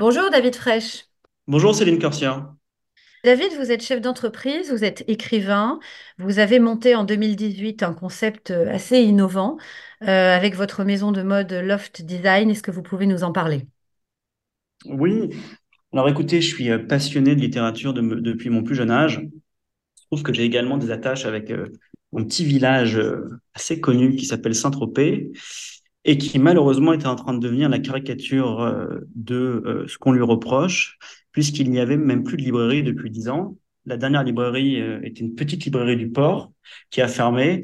Bonjour David Fresh. Bonjour Céline Corsia. David, vous êtes chef d'entreprise, vous êtes écrivain, vous avez monté en 2018 un concept euh, assez innovant euh, avec votre maison de mode Loft Design. Est-ce que vous pouvez nous en parler? Oui, alors écoutez, je suis euh, passionné de littérature de me- depuis mon plus jeune âge. Je trouve que j'ai également des attaches avec euh, un petit village euh, assez connu qui s'appelle Saint-Tropez et qui malheureusement était en train de devenir la caricature euh, de euh, ce qu'on lui reproche, puisqu'il n'y avait même plus de librairie depuis dix ans. La dernière librairie euh, était une petite librairie du port qui a fermé.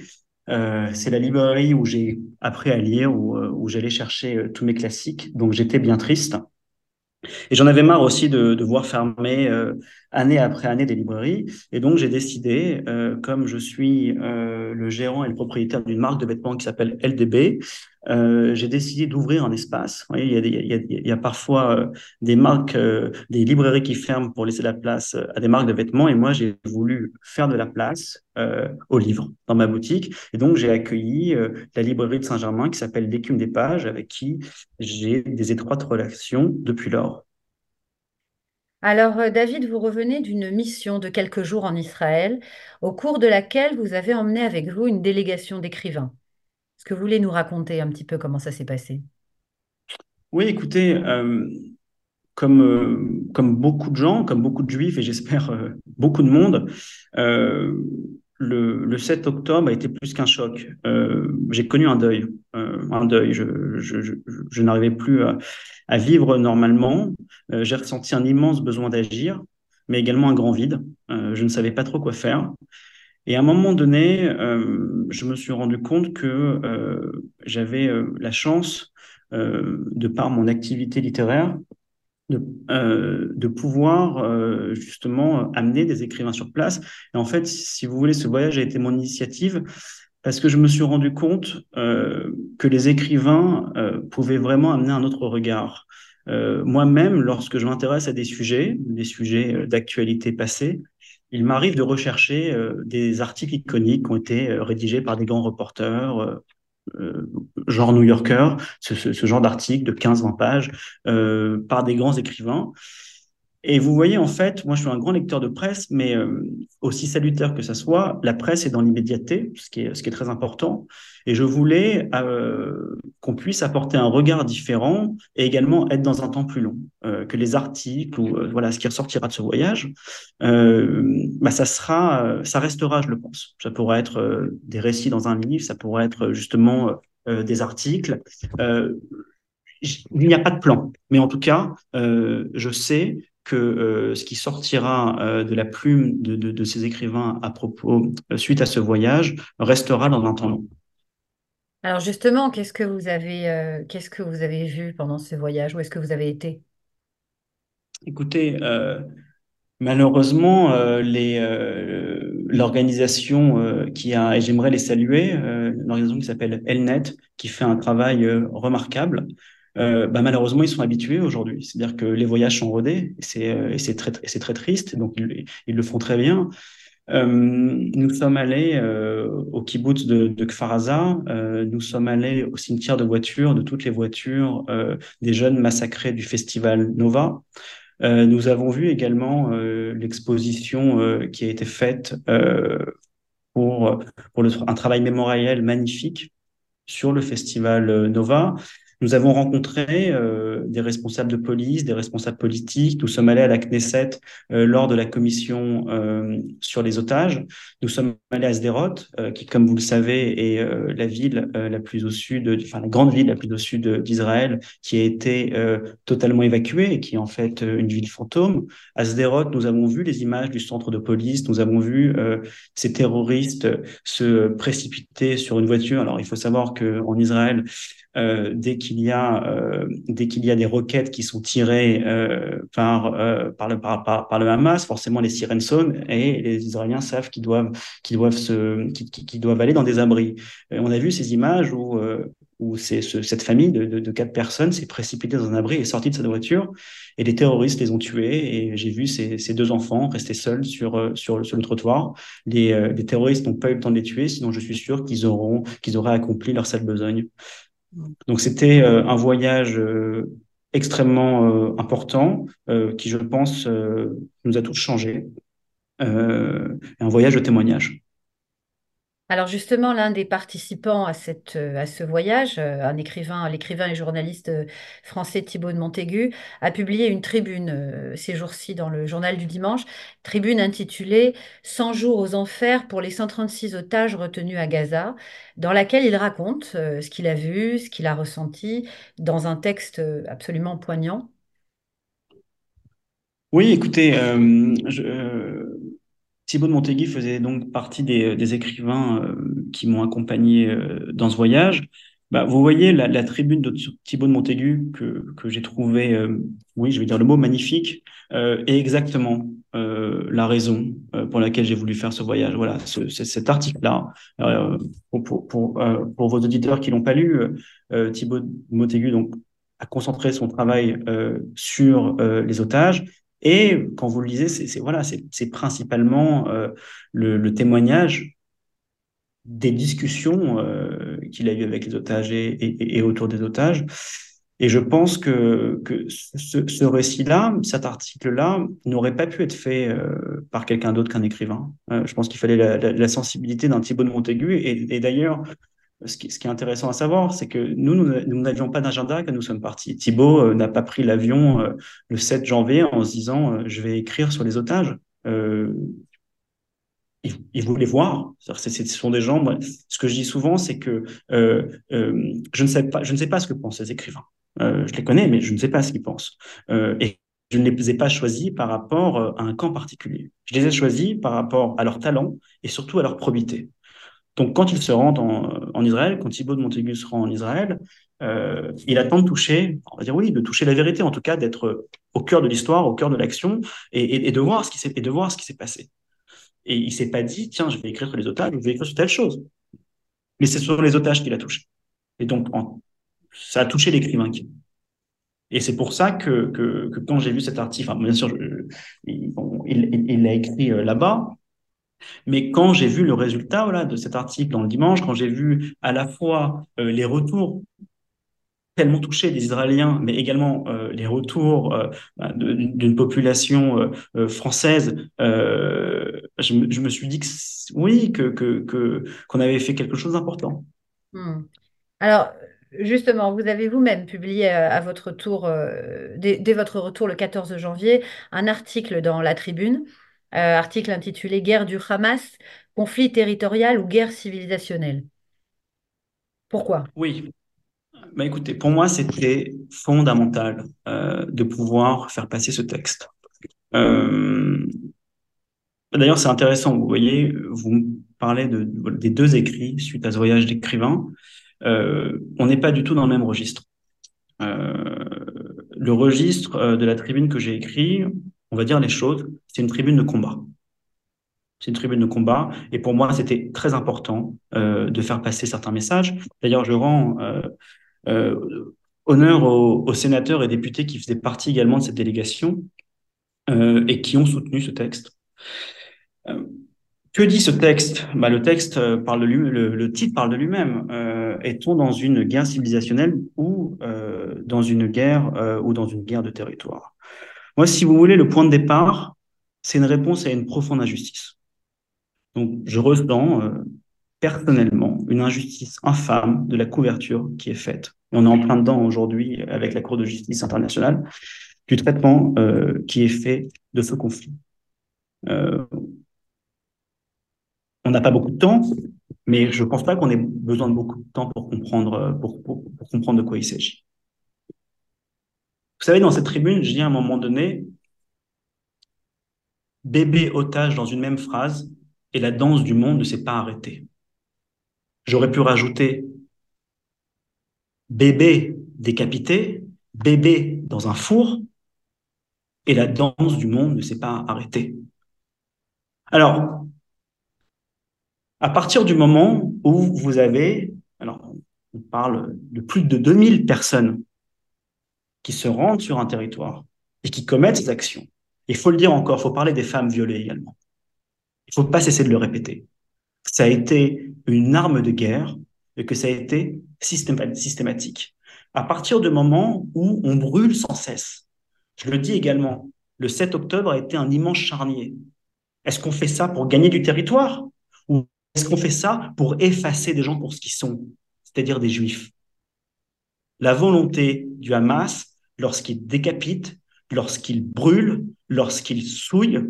C'est la librairie où j'ai appris à lire, où, j'allais chercher tous mes classiques, donc j'étais bien triste. Et j'en avais marre aussi de, voir fermer année après année des librairies. Et donc, j'ai décidé, euh, comme je suis euh, le gérant et le propriétaire d'une marque de vêtements qui s'appelle LDB, euh, j'ai décidé d'ouvrir un espace. Vous voyez, il y a, il y a, il y a parfois euh, des marques, euh, des librairies qui ferment pour laisser la place euh, à des marques de vêtements. Et moi, j'ai voulu faire de la place aux livres dans ma boutique. Et donc, j'ai accueilli la librairie de Saint-Germain qui s'appelle L'écume des pages, avec qui j'ai des étroites relations depuis lors. Alors euh, David, vous revenez d'une mission de quelques jours en Israël, au cours de laquelle vous avez emmené avec vous une délégation d'écrivains. Est-ce que vous voulez nous raconter un petit peu comment ça s'est passé? Oui, écoutez, euh, comme, euh, comme beaucoup de gens, comme beaucoup de juifs et j'espère beaucoup de monde, le, le 7 octobre a été plus qu'un choc. Euh, j'ai connu un deuil, euh, un deuil. Je, n'arrivais plus à, vivre normalement. Euh, j'ai ressenti un immense besoin d'agir, mais également un grand vide. Je ne savais pas trop quoi faire. Et à un moment donné, je me suis rendu compte que j'avais la chance, de par mon activité littéraire, de, euh, de pouvoir euh, justement amener des écrivains sur place. Et en fait, si vous voulez, ce voyage a été mon initiative parce que je me suis rendu compte euh, que les écrivains pouvaient vraiment amener un autre regard. Moi-même, lorsque je m'intéresse à des sujets, des sujets d'actualité passée, il m'arrive de rechercher des articles iconiques qui ont été rédigés par des grands reporters, genre New Yorker, ce, ce, ce genre d'article de 15-20 pages, euh, par des grands écrivains. Et vous voyez, en fait, moi, je suis un grand lecteur de presse, mais euh, aussi salutaire que ça soit, la presse est dans l'immédiateté, ce qui est, très important. Et je voulais euh, qu'on puisse apporter un regard différent et également être dans un temps plus long, euh, que les articles ou voilà ce qui ressortira de ce voyage, bah, ça sera, ça restera, je le pense. Ça pourrait être des récits dans un livre, ça pourrait être justement des articles. Il n'y a pas de plan, mais en tout cas, je sais que euh, ce qui sortira euh, de la plume de, de, de ces écrivains à propos, euh, suite à ce voyage, restera dans un temps long. Alors justement, qu'est-ce que vous avez, qu'est-ce que vous avez vu pendant ce voyage? Où est-ce que vous avez été? Écoutez, malheureusement, l'organisation qui a, et j'aimerais les saluer, l'organisation qui s'appelle Elnet, qui fait un travail remarquable, euh, bah, malheureusement, ils sont habitués aujourd'hui. C'est-à-dire que les voyages sont rodés, et c'est euh, très, triste, donc ils, le font très bien. Euh, nous sommes allés au kibbutz de, de Kfar Aza, euh, nous sommes allés au cimetière de voitures, de toutes les voitures des jeunes massacrés du festival Nova. Nous avons vu également l'exposition qui a été faite pour, un travail mémoriel magnifique sur le festival Nova. Nous avons rencontré euh, des responsables de police, des responsables politiques. Nous sommes allés à la Knesset euh, lors de la commission euh, sur les otages. Nous sommes allés à Sderot, euh, qui, comme vous le savez, est euh, la ville euh, la plus au sud, enfin la grande ville la plus au sud d'Israël, qui a été totalement évacuée et qui est en fait une ville fantôme. À Sderot, nous avons vu les images du centre de police. Nous avons vu ces terroristes se précipiter sur une voiture. Alors, il faut savoir que en Israël, euh, dès qu'il y a euh, dès qu'il y a des roquettes qui sont tirées euh, par, par, le, Hamas, forcément les sirènes sonnent et les Israéliens savent qu'ils doivent qu'ils doivent se qu'ils, doivent aller dans des abris. On a vu ces images où où c'est ce, cette famille de, quatre personnes s'est précipitée dans un abri et sortie de sa voiture et les terroristes les ont tués et j'ai vu ces, ces deux enfants rester seuls sur, sur, le trottoir. Les, les terroristes n'ont pas eu le temps de les tuer, sinon je suis sûr qu'ils auront qu'ils auraient accompli leur sale besogne. Donc c'était euh, un voyage euh, extrêmement important qui, je pense, nous a tous changés. un voyage de témoignage. Alors justement, l'un des participants à, cette, euh, ce voyage, euh, un écrivain, l'écrivain et journaliste euh, français Thibaut de Montaigu, a publié une tribune ces jours-ci dans le journal du dimanche, tribune intitulée 100 jours aux enfers pour les 136 otages retenus à Gaza, dans laquelle il raconte ce qu'il a vu, ce qu'il a ressenti, dans un texte absolument poignant. Oui, écoutez, Thibaut de Montaigu faisait donc partie des, écrivains euh, qui m'ont accompagné euh, dans ce voyage. Bah, vous voyez la, tribune de Thibaut de Montaigu que, j'ai trouvé, euh, oui, je vais dire le mot magnifique, est exactement la raison pour laquelle j'ai voulu faire ce voyage. Voilà, cet article-là, pour, vos auditeurs qui l'ont pas lu, Thibaut de Montaigu a concentré son travail sur les otages et quand vous le lisez, c'est voilà, c'est principalement euh, le, témoignage des discussions euh, qu'il a eues avec les otages et, autour des otages. Et je pense que, ce, récit-là, cet article-là, n'aurait pas pu être fait euh, par quelqu'un d'autre qu'un écrivain. je pense qu'il fallait la, sensibilité d'un Thibaut de Montaigu. Et, d'ailleurs, ce qui, est intéressant à savoir, c'est que nous, nous n'avions pas d'agenda quand nous sommes partis. Thibault euh, n'a pas pris l'avion euh, le 7 janvier en se disant euh, je vais écrire sur les otages. il, voulait voir. Ce sont des gens. Ce que je dis souvent, c'est que je ne sais pas, je ne sais pas ce que pensent ces écrivains. je les connais, mais je ne sais pas ce qu'ils pensent. et je ne les ai pas choisis par rapport à un camp particulier. Je les ai choisis par rapport à leur talent et surtout à leur probité. Donc, quand il se rend en, Israël, quand Thibaut de Montaigu se rend en Israël, euh, il attend de toucher, on va dire oui, de toucher la vérité, en tout cas d'être au cœur de l'histoire, au cœur de l'action, et, de voir ce qui s'est passé. Et il s'est pas dit, tiens, je vais écrire sur les otages, je vais écrire sur telle chose. Mais c'est sur les otages qu'il a touché. Et donc, ça a touché l'écrivain. Et c'est pour ça que, quand j'ai vu cet article, bien sûr, il l'a écrit euh, là-bas, mais quand j'ai vu le résultat voilà, de cet article dans le dimanche, quand j'ai vu à la fois euh, les retours tellement touchés des Israéliens, mais également euh, les retours euh, bah, d'une population française, je, me suis dit que oui, que, qu'on avait fait quelque chose d'important. Hmm. Alors, Justement, vous avez vous-même publié à votre tour, dès, dès, votre retour le 14 janvier, un article dans La Tribune article intitulé Guerre du Hamas, conflit territorial ou guerre civilisationnelle. Pourquoi? Oui. Bah écoutez, pour moi, c'était fondamental euh, de pouvoir faire passer ce texte. Euh, d'ailleurs, c'est intéressant, vous voyez, vous parlez de, des deux écrits suite à ce voyage d'écrivain. on n'est pas du tout dans le même registre. le registre de la tribune que j'ai écrit, on va dire les choses, c'est une tribune de combat. C'est une tribune de combat. Et pour moi, c'était très important euh, de faire passer certains messages. D'ailleurs, je rends euh, euh, honneur aux, sénateurs et députés qui faisaient partie également de cette délégation et qui ont soutenu ce texte. que dit ce texte? Bah, Le texte parle le, titre parle de lui-même. Est-on dans une guerre civilisationnelle ou dans une guerre ou dans une guerre de territoire? Moi, si vous voulez, le point de départ, c'est une réponse à une profonde injustice. Donc, je ressens euh, personnellement une injustice infâme de la couverture qui est faite. Et on est en plein dedans aujourd'hui avec la Cour de justice internationale du traitement euh, qui est fait de ce conflit. Euh, on n'a pas beaucoup de temps, mais je ne pense pas qu'on ait besoin de beaucoup de temps pour comprendre, pour comprendre de quoi il s'agit. Vous savez, dans cette tribune, je dis à un moment donné, bébé otage dans une même phrase et la danse du monde ne s'est pas arrêtée. J'aurais pu rajouter bébé décapité, bébé dans un four et la danse du monde ne s'est pas arrêtée. Alors, à partir du moment où vous avez, alors on parle de plus de 2000 personnes qui se rendent sur un territoire et qui commettent ces actions. Il faut le dire encore, il faut parler des femmes violées également. Il ne faut pas cesser de le répéter. Ça a été une arme de guerre et que ça a été systématique. à partir du moment où on brûle sans cesse. Je le dis également, le 7 octobre a été un immense charnier. Est-ce qu'on fait ça pour gagner du territoire ou est-ce qu'on fait ça pour effacer des gens pour ce qu'ils sont, c'est-à-dire des juifs? La volonté du Hamas, lorsqu'il décapite, lorsqu'il brûle, lorsqu'il souille,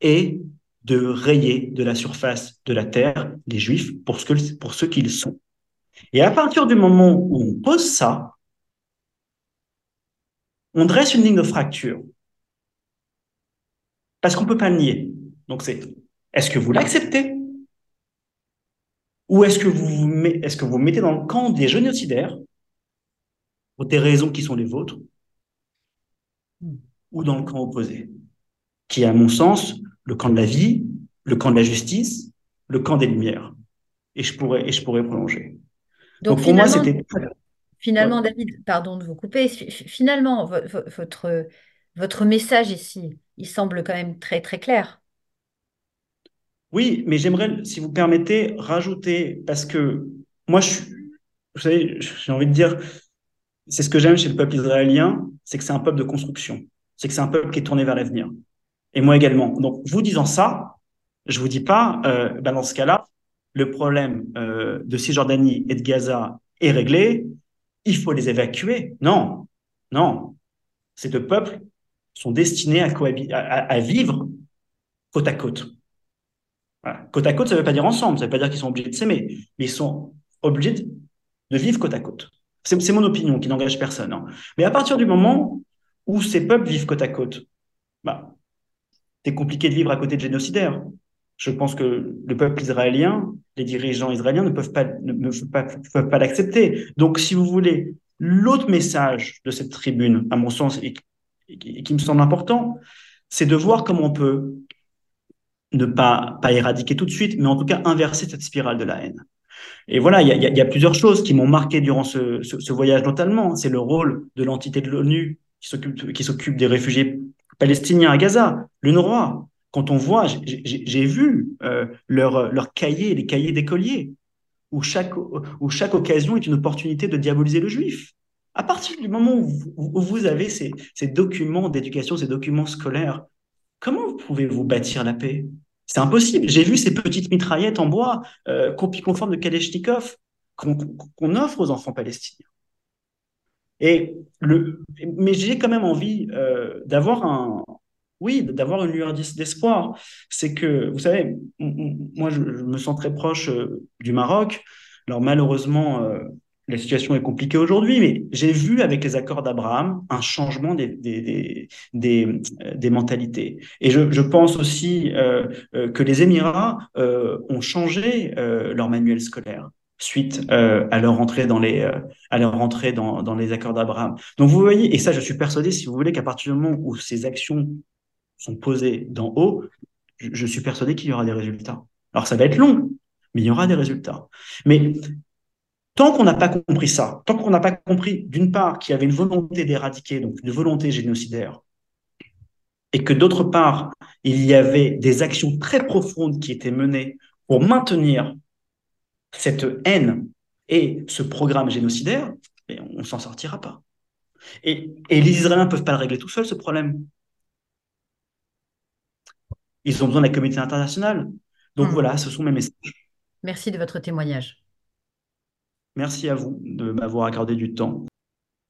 est de rayer de la surface de la terre les juifs pour ce, que, pour qu'ils sont. Et à partir du moment où on pose ça, on dresse une ligne de fracture. Parce qu'on ne peut pas le nier. Donc c'est, est-ce que vous l'acceptez? Ou est-ce que est-ce que vous mettez dans le camp des génocidaires pour des raisons qui sont les vôtres ou dans le camp opposé, qui est à mon sens le camp de la vie, le camp de la justice, le camp des lumières. Et je pourrais, et je pourrais prolonger. Donc, pour moi, c'était. Finalement, David, pardon de vous couper, finalement, votre, votre message ici, il semble quand même très, très clair. Oui, mais j'aimerais, si vous permettez, rajouter, parce que moi, je, vous savez, j'ai envie de dire, c'est ce que j'aime chez le peuple israélien, c'est que c'est un peuple de construction, c'est que c'est un peuple qui est tourné vers l'avenir. Et moi également. Donc, vous disant ça, je vous dis pas, ben dans ce cas-là, le problème euh, de Cisjordanie et de Gaza est réglé, il faut les évacuer. Non, non. Ces deux peuples sont destinés à, à, vivre côte à côte. Côte à côte, ça ne veut pas dire ensemble, ça ne veut pas dire qu'ils sont obligés de s'aimer, mais ils sont obligés de vivre côte à côte. C'est mon opinion qui n'engage personne. Hein. Mais à partir du moment où ces peuples vivent côte à côte, bah, c'est compliqué de vivre à côté de génocidaires. Je pense que le peuple israélien, les dirigeants israéliens ne peuvent pas, ne, l'accepter. Donc, si vous voulez, l'autre message de cette tribune, à mon sens, et, qui me semble important, c'est de voir comment on peut ne pas, pas éradiquer tout de suite, mais en tout cas inverser cette spirale de la haine. Et voilà, il y, a, plusieurs choses qui m'ont marqué durant ce, voyage notamment. C'est le rôle de l'entité de l'ONU qui s'occupe des réfugiés palestiniens à Gaza, l'UNRWA. Quand on voit, j'ai vu euh, leur, leur cahier, les cahiers d'écoliers, où chaque, où chaque occasion est une opportunité de diaboliser le juif. À partir du moment où, vous avez ces, ces documents d'éducation, ces documents scolaires, comment pouvez-vous bâtir la paix? C'est impossible. J'ai vu ces petites mitraillettes en bois, euh, conformes de Kalachnikov, qu'on offre aux enfants palestiniens. Et le, mais j'ai quand même envie euh, d'avoir un, oui, d'avoir une lueur d'espoir. C'est que, vous savez, moi, je, me sens très proche euh, du Maroc. Alors malheureusement, euh, la situation est compliquée aujourd'hui, mais j'ai vu avec les accords d'Abraham un changement des, des, des, des, mentalités. Et je, je pense aussi euh, euh, que les Émirats euh, ont changé leur manuel scolaire suite à leur entrée dans les à leur entrée dans, dans les accords d'Abraham. Donc vous voyez, et ça je suis persuadé, si vous voulez, qu'à partir du moment où ces actions sont posées d'en haut, je, je suis persuadé qu'il y aura des résultats. Alors ça va être long, mais il y aura des résultats. Mais Tant qu'on n'a pas compris ça, tant qu'on n'a pas compris, d'une part, qu'il y avait une volonté d'éradiquer, donc une volonté génocidaire, et que d'autre part, il y avait des actions très profondes qui étaient menées pour maintenir cette haine et ce programme génocidaire, on ne s'en sortira pas. Et, et, les Israéliens ne peuvent pas le régler tout seuls, ce problème. Ils ont besoin de la communauté internationale. Donc hmm. voilà, ce sont mes messages. Merci de votre témoignage. Merci à vous de m'avoir accordé du temps.